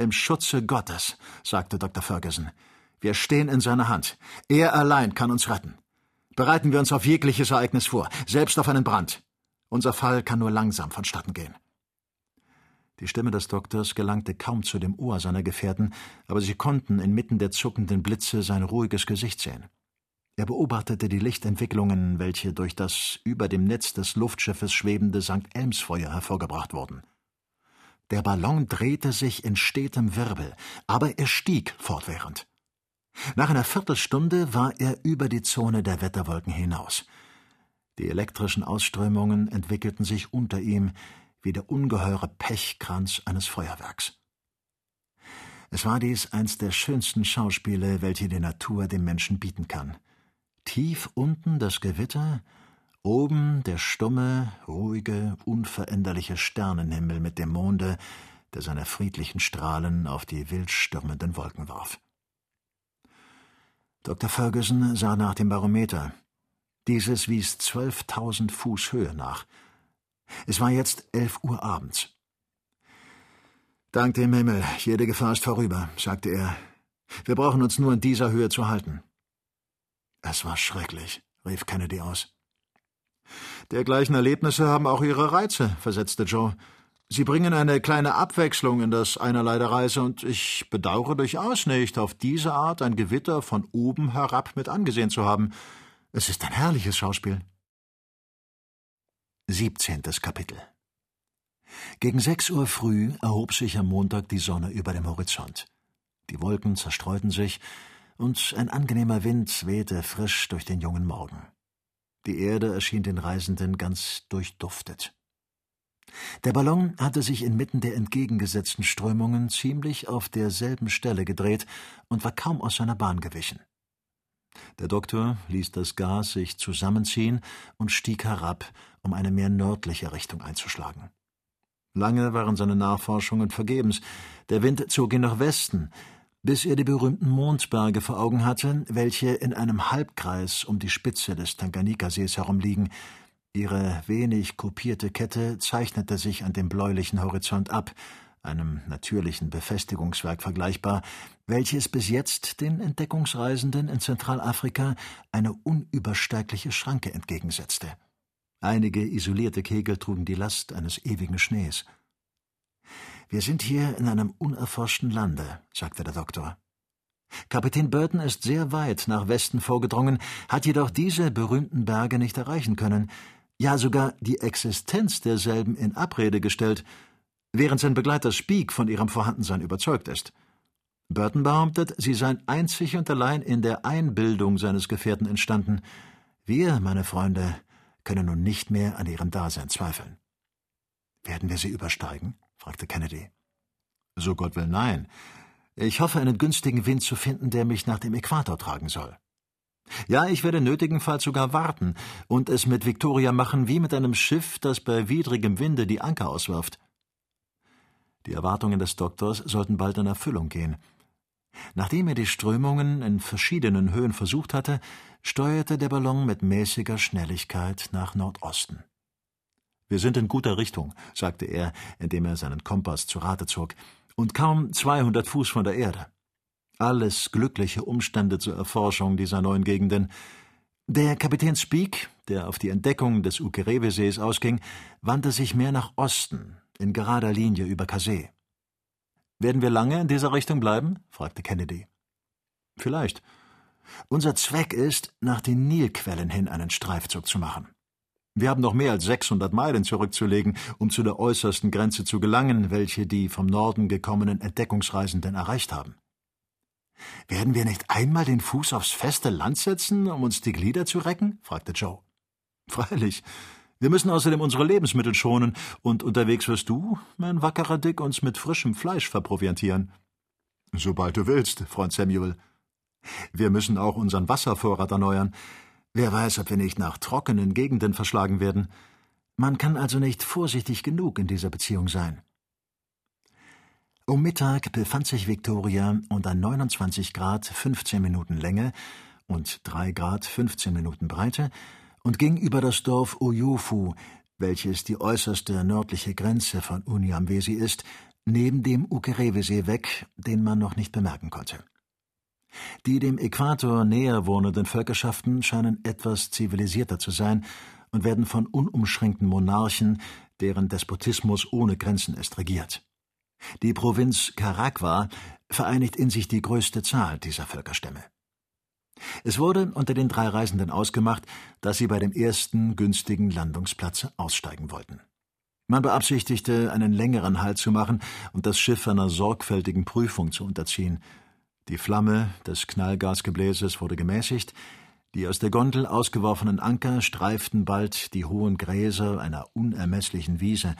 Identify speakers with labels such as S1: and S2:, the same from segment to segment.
S1: Im Schutze Gottes, sagte Dr. Ferguson. Wir stehen in seiner Hand. Er allein kann uns retten. Bereiten wir uns auf jegliches Ereignis vor, selbst auf einen Brand. Unser Fall kann nur langsam vonstatten gehen. Die Stimme des Doktors gelangte kaum zu dem Ohr seiner Gefährten, aber sie konnten inmitten der zuckenden Blitze sein ruhiges Gesicht sehen. Er beobachtete die Lichtentwicklungen, welche durch das über dem Netz des Luftschiffes schwebende St. Elmsfeuer hervorgebracht wurden. Der Ballon drehte sich in stetem Wirbel, aber er stieg fortwährend. Nach einer Viertelstunde war er über die Zone der Wetterwolken hinaus. Die elektrischen Ausströmungen entwickelten sich unter ihm wie der ungeheure Pechkranz eines Feuerwerks. Es war dies eins der schönsten Schauspiele, welche die Natur dem Menschen bieten kann. Tief unten das Gewitter, oben der stumme, ruhige, unveränderliche Sternenhimmel mit dem Monde, der seine friedlichen Strahlen auf die wild stürmenden Wolken warf. Dr. Ferguson sah nach dem Barometer. Dieses wies zwölftausend Fuß Höhe nach. Es war jetzt elf Uhr abends. Dank dem Himmel, jede Gefahr ist vorüber, sagte er. Wir brauchen uns nur in dieser Höhe zu halten. Es war schrecklich, rief Kennedy aus. Dergleichen Erlebnisse haben auch ihre Reize, versetzte Joe. Sie bringen eine kleine Abwechslung in das Einerlei der Reise, und ich bedauere durchaus nicht, auf diese Art ein Gewitter von oben herab mit angesehen zu haben. Es ist ein herrliches Schauspiel. Siebzehntes Kapitel Gegen sechs Uhr früh erhob sich am Montag die Sonne über dem Horizont. Die Wolken zerstreuten sich, und ein angenehmer Wind wehte frisch durch den jungen Morgen. Die Erde erschien den Reisenden ganz durchduftet. Der Ballon hatte sich inmitten der entgegengesetzten Strömungen ziemlich auf derselben Stelle gedreht und war kaum aus seiner Bahn gewichen. Der Doktor ließ das Gas sich zusammenziehen und stieg herab, um eine mehr nördliche Richtung einzuschlagen. Lange waren seine Nachforschungen vergebens. Der Wind zog ihn nach Westen, bis er die berühmten Mondberge vor Augen hatte, welche in einem Halbkreis um die Spitze des Tanganikasees herumliegen. Ihre wenig kopierte Kette zeichnete sich an dem bläulichen Horizont ab, einem natürlichen Befestigungswerk vergleichbar, welches bis jetzt den Entdeckungsreisenden in Zentralafrika eine unübersteigliche Schranke entgegensetzte. Einige isolierte Kegel trugen die Last eines ewigen Schnees. Wir sind hier in einem unerforschten Lande, sagte der Doktor. Kapitän Burton ist sehr weit nach Westen vorgedrungen, hat jedoch diese berühmten Berge nicht erreichen können, ja sogar die Existenz derselben in Abrede gestellt, während sein Begleiter Speak von ihrem Vorhandensein überzeugt ist. Burton behauptet, sie seien einzig und allein in der Einbildung seines Gefährten entstanden. Wir, meine Freunde, können nun nicht mehr an ihrem Dasein zweifeln. Werden wir sie übersteigen? fragte Kennedy. So Gott will nein. Ich hoffe, einen günstigen Wind zu finden, der mich nach dem Äquator tragen soll. Ja, ich werde nötigenfalls sogar warten und es mit Victoria machen wie mit einem Schiff, das bei widrigem Winde die Anker auswirft. Die Erwartungen des Doktors sollten bald in Erfüllung gehen. Nachdem er die Strömungen in verschiedenen Höhen versucht hatte, steuerte der Ballon mit mäßiger Schnelligkeit nach Nordosten. Wir sind in guter Richtung, sagte er, indem er seinen Kompass zu Rate zog, und kaum zweihundert Fuß von der Erde. Alles glückliche Umstände zur Erforschung dieser neuen Gegenden. Der Kapitän Speak, der auf die Entdeckung des Ukerewe-Sees ausging, wandte sich mehr nach Osten, in gerader Linie über Kasee. Werden wir lange in dieser Richtung bleiben? fragte Kennedy. Vielleicht. Unser Zweck ist, nach den Nilquellen hin einen Streifzug zu machen. Wir haben noch mehr als 600 Meilen zurückzulegen, um zu der äußersten Grenze zu gelangen, welche die vom Norden gekommenen Entdeckungsreisenden erreicht haben. Werden wir nicht einmal den Fuß aufs feste Land setzen, um uns die Glieder zu recken? fragte Joe. Freilich. Wir müssen außerdem unsere Lebensmittel schonen, und unterwegs wirst du, mein wackerer Dick, uns mit frischem Fleisch verproviantieren. Sobald du willst, Freund Samuel. Wir müssen auch unseren Wasservorrat erneuern. Wer weiß, ob wir nicht nach trockenen Gegenden verschlagen werden. Man kann also nicht vorsichtig genug in dieser Beziehung sein. Um Mittag befand sich Victoria unter 29 Grad 15 Minuten Länge und 3 Grad 15 Minuten Breite und ging über das Dorf Oyofu, welches die äußerste nördliche Grenze von Unyamwesi ist, neben dem Ukerewesee weg, den man noch nicht bemerken konnte. Die dem Äquator näher wohnenden Völkerschaften scheinen etwas zivilisierter zu sein und werden von unumschränkten Monarchen, deren Despotismus ohne Grenzen ist, regiert. Die Provinz Caragua vereinigt in sich die größte Zahl dieser Völkerstämme. Es wurde unter den drei Reisenden ausgemacht, dass sie bei dem ersten günstigen Landungsplatz aussteigen wollten. Man beabsichtigte, einen längeren Halt zu machen und das Schiff einer sorgfältigen Prüfung zu unterziehen. Die Flamme des Knallgasgebläses wurde gemäßigt, die aus der Gondel ausgeworfenen Anker streiften bald die hohen Gräser einer unermesslichen Wiese.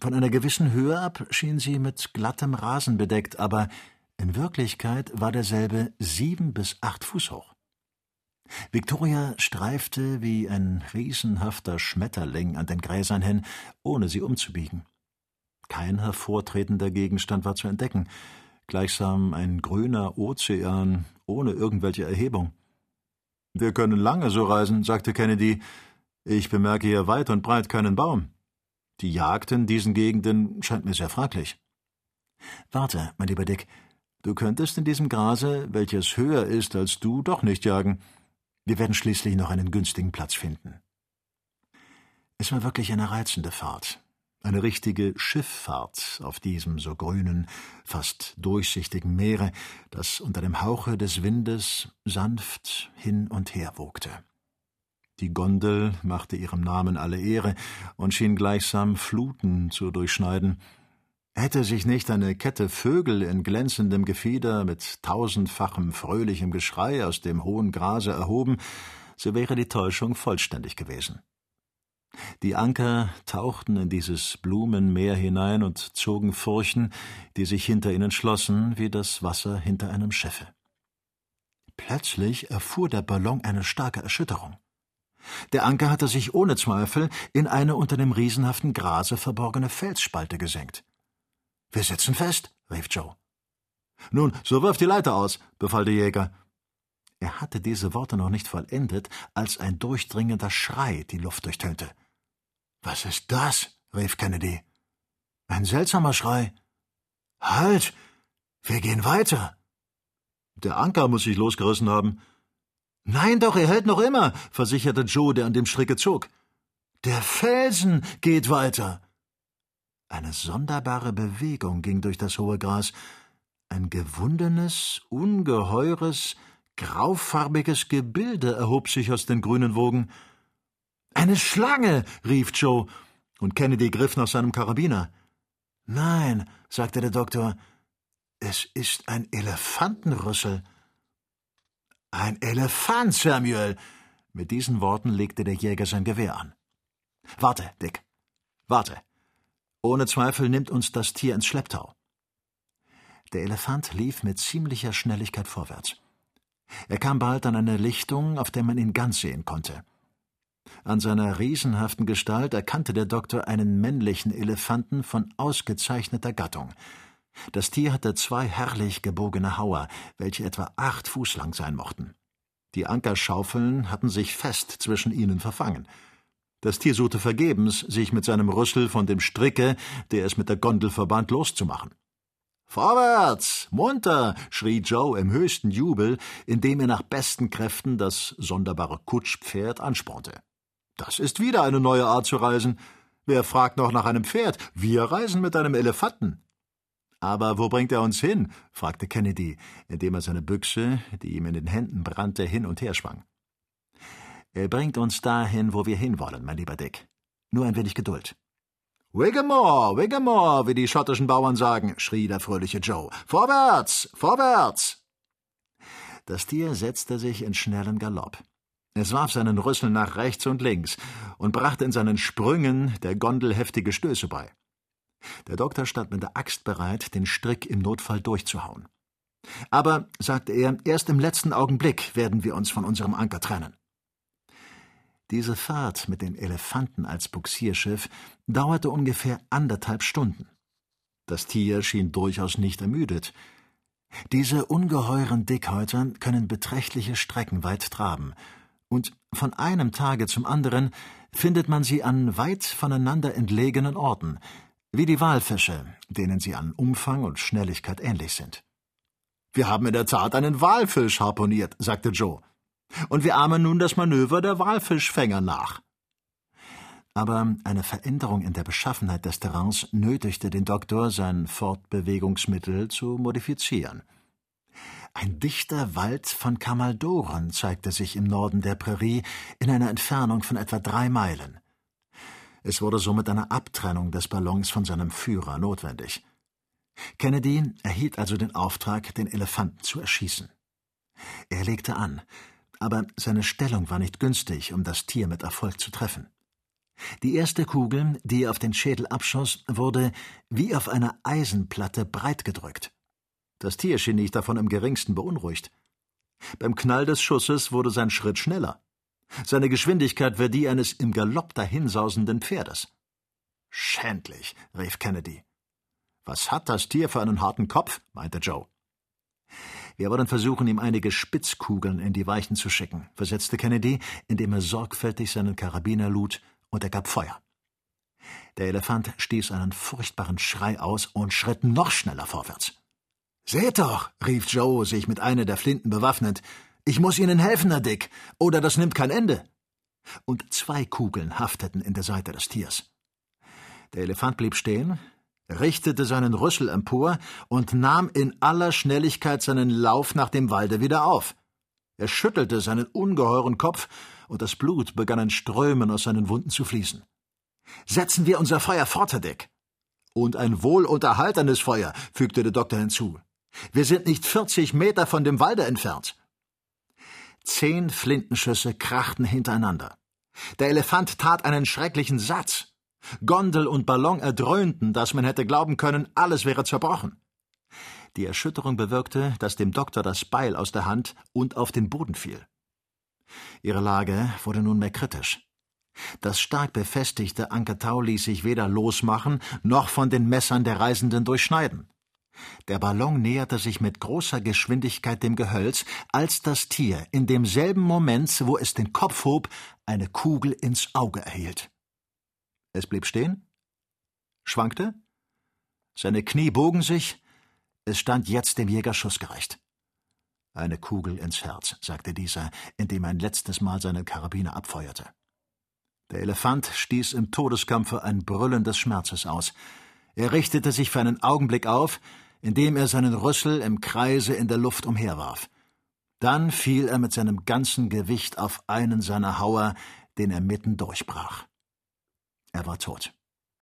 S1: Von einer gewissen Höhe ab schien sie mit glattem Rasen bedeckt, aber in Wirklichkeit war derselbe sieben bis acht Fuß hoch. Victoria streifte wie ein riesenhafter Schmetterling an den Gräsern hin, ohne sie umzubiegen. Kein hervortretender Gegenstand war zu entdecken, gleichsam ein grüner Ozean ohne irgendwelche Erhebung. Wir können lange so reisen, sagte Kennedy. Ich bemerke hier weit und breit keinen Baum. Die Jagd in diesen Gegenden scheint mir sehr fraglich. Warte, mein lieber Dick, du könntest in diesem Grase, welches höher ist als du, doch nicht jagen. Wir werden schließlich noch einen günstigen Platz finden. Es war wirklich eine reizende Fahrt, eine richtige Schifffahrt auf diesem so grünen, fast durchsichtigen Meere, das unter dem Hauche des Windes sanft hin und her wogte. Die Gondel machte ihrem Namen alle Ehre und schien gleichsam Fluten zu durchschneiden. Hätte sich nicht eine Kette Vögel in glänzendem Gefieder mit tausendfachem fröhlichem Geschrei aus dem hohen Grase erhoben, so wäre die Täuschung vollständig gewesen. Die Anker tauchten in dieses Blumenmeer hinein und zogen Furchen, die sich hinter ihnen schlossen, wie das Wasser hinter einem Schiffe. Plötzlich erfuhr der Ballon eine starke Erschütterung. Der Anker hatte sich ohne Zweifel in eine unter dem riesenhaften Grase verborgene Felsspalte gesenkt. Wir sitzen fest, rief Joe. Nun, so wirf die Leiter aus, befahl der Jäger. Er hatte diese Worte noch nicht vollendet, als ein durchdringender Schrei die Luft durchtönte. Was ist das? rief Kennedy. Ein seltsamer Schrei. Halt! Wir gehen weiter. Der Anker muss sich losgerissen haben. Nein doch, er hält noch immer, versicherte Joe, der an dem Stricke zog. Der Felsen geht weiter. Eine sonderbare Bewegung ging durch das hohe Gras. Ein gewundenes, ungeheures, graufarbiges Gebilde erhob sich aus den grünen Wogen. Eine Schlange, rief Joe, und Kennedy griff nach seinem Karabiner. Nein, sagte der Doktor, es ist ein Elefantenrüssel. Ein Elefant, Samuel! Mit diesen Worten legte der Jäger sein Gewehr an. Warte, Dick. Warte. Ohne Zweifel nimmt uns das Tier ins Schlepptau. Der Elefant lief mit ziemlicher Schnelligkeit vorwärts. Er kam bald an eine Lichtung, auf der man ihn ganz sehen konnte. An seiner riesenhaften Gestalt erkannte der Doktor einen männlichen Elefanten von ausgezeichneter Gattung. Das Tier hatte zwei herrlich gebogene Hauer, welche etwa acht Fuß lang sein mochten. Die Ankerschaufeln hatten sich fest zwischen ihnen verfangen. Das Tier suchte vergebens, sich mit seinem Rüssel von dem Stricke, der es mit der Gondel verband, loszumachen. Vorwärts, munter, schrie Joe im höchsten Jubel, indem er nach besten Kräften das sonderbare Kutschpferd anspornte. Das ist wieder eine neue Art zu reisen. Wer fragt noch nach einem Pferd? Wir reisen mit einem Elefanten. Aber wo bringt er uns hin? fragte Kennedy, indem er seine Büchse, die ihm in den Händen brannte, hin und her schwang. Er bringt uns dahin, wo wir hinwollen, mein lieber Dick. Nur ein wenig Geduld. Wiggamore, Wiggamore, wie die schottischen Bauern sagen, schrie der fröhliche Joe. Vorwärts, vorwärts! Das Tier setzte sich in schnellen Galopp. Es warf seinen Rüssel nach rechts und links und brachte in seinen Sprüngen der Gondel heftige Stöße bei. Der Doktor stand mit der Axt bereit, den Strick im Notfall durchzuhauen. Aber, sagte er, erst im letzten Augenblick werden wir uns von unserem Anker trennen. Diese Fahrt mit den Elefanten als Buxierschiff dauerte ungefähr anderthalb Stunden. Das Tier schien durchaus nicht ermüdet. Diese ungeheuren Dickhäutern können beträchtliche Strecken weit traben, und von einem Tage zum anderen findet man sie an weit voneinander entlegenen Orten, Wie die Walfische, denen sie an Umfang und Schnelligkeit ähnlich sind.
S2: Wir haben in der Tat einen Walfisch harponiert, sagte Joe. Und wir ahmen nun das Manöver der Walfischfänger nach.
S1: Aber eine Veränderung in der Beschaffenheit des Terrains nötigte den Doktor, sein Fortbewegungsmittel zu modifizieren. Ein dichter Wald von Kamaldoren zeigte sich im Norden der Prärie in einer Entfernung von etwa drei Meilen. Es wurde somit eine Abtrennung des Ballons von seinem Führer notwendig. Kennedy erhielt also den Auftrag, den Elefanten zu erschießen. Er legte an, aber seine Stellung war nicht günstig, um das Tier mit Erfolg zu treffen. Die erste Kugel, die er auf den Schädel abschoss, wurde wie auf einer Eisenplatte breit gedrückt. Das Tier schien nicht davon im geringsten beunruhigt. Beim Knall des Schusses wurde sein Schritt schneller. Seine Geschwindigkeit war die eines im Galopp dahinsausenden Pferdes.
S2: Schändlich, rief Kennedy. Was hat das Tier für einen harten Kopf? meinte Joe.
S1: Wir wollen versuchen, ihm einige Spitzkugeln in die Weichen zu schicken, versetzte Kennedy, indem er sorgfältig seinen Karabiner lud und er gab Feuer. Der Elefant stieß einen furchtbaren Schrei aus und schritt noch schneller vorwärts.
S2: Seht doch, rief Joe, sich mit einer der Flinten bewaffnend, ich muss Ihnen helfen, Herr Dick, oder das nimmt kein Ende.
S1: Und zwei Kugeln hafteten in der Seite des Tiers. Der Elefant blieb stehen, richtete seinen Rüssel empor und nahm in aller Schnelligkeit seinen Lauf nach dem Walde wieder auf. Er schüttelte seinen ungeheuren Kopf, und das Blut begann in Strömen aus seinen Wunden zu fließen.
S2: Setzen wir unser Feuer fort, Herr Dick.
S1: Und ein wohlunterhaltenes Feuer, fügte der Doktor hinzu. Wir sind nicht vierzig Meter von dem Walde entfernt. Zehn Flintenschüsse krachten hintereinander. Der Elefant tat einen schrecklichen Satz. Gondel und Ballon erdröhnten, dass man hätte glauben können, alles wäre zerbrochen. Die Erschütterung bewirkte, dass dem Doktor das Beil aus der Hand und auf den Boden fiel. Ihre Lage wurde nunmehr kritisch. Das stark befestigte Ankertau ließ sich weder losmachen noch von den Messern der Reisenden durchschneiden. Der Ballon näherte sich mit großer Geschwindigkeit dem Gehölz, als das Tier in demselben Moment, wo es den Kopf hob, eine Kugel ins Auge erhielt. Es blieb stehen, schwankte, seine Knie bogen sich, es stand jetzt dem Jäger schussgerecht. Eine Kugel ins Herz, sagte dieser, indem er ein letztes Mal seinen Karabiner abfeuerte. Der Elefant stieß im Todeskampfe ein Brüllen des Schmerzes aus. Er richtete sich für einen Augenblick auf, indem er seinen Rüssel im Kreise in der Luft umherwarf. Dann fiel er mit seinem ganzen Gewicht auf einen seiner Hauer, den er mitten durchbrach. Er war tot.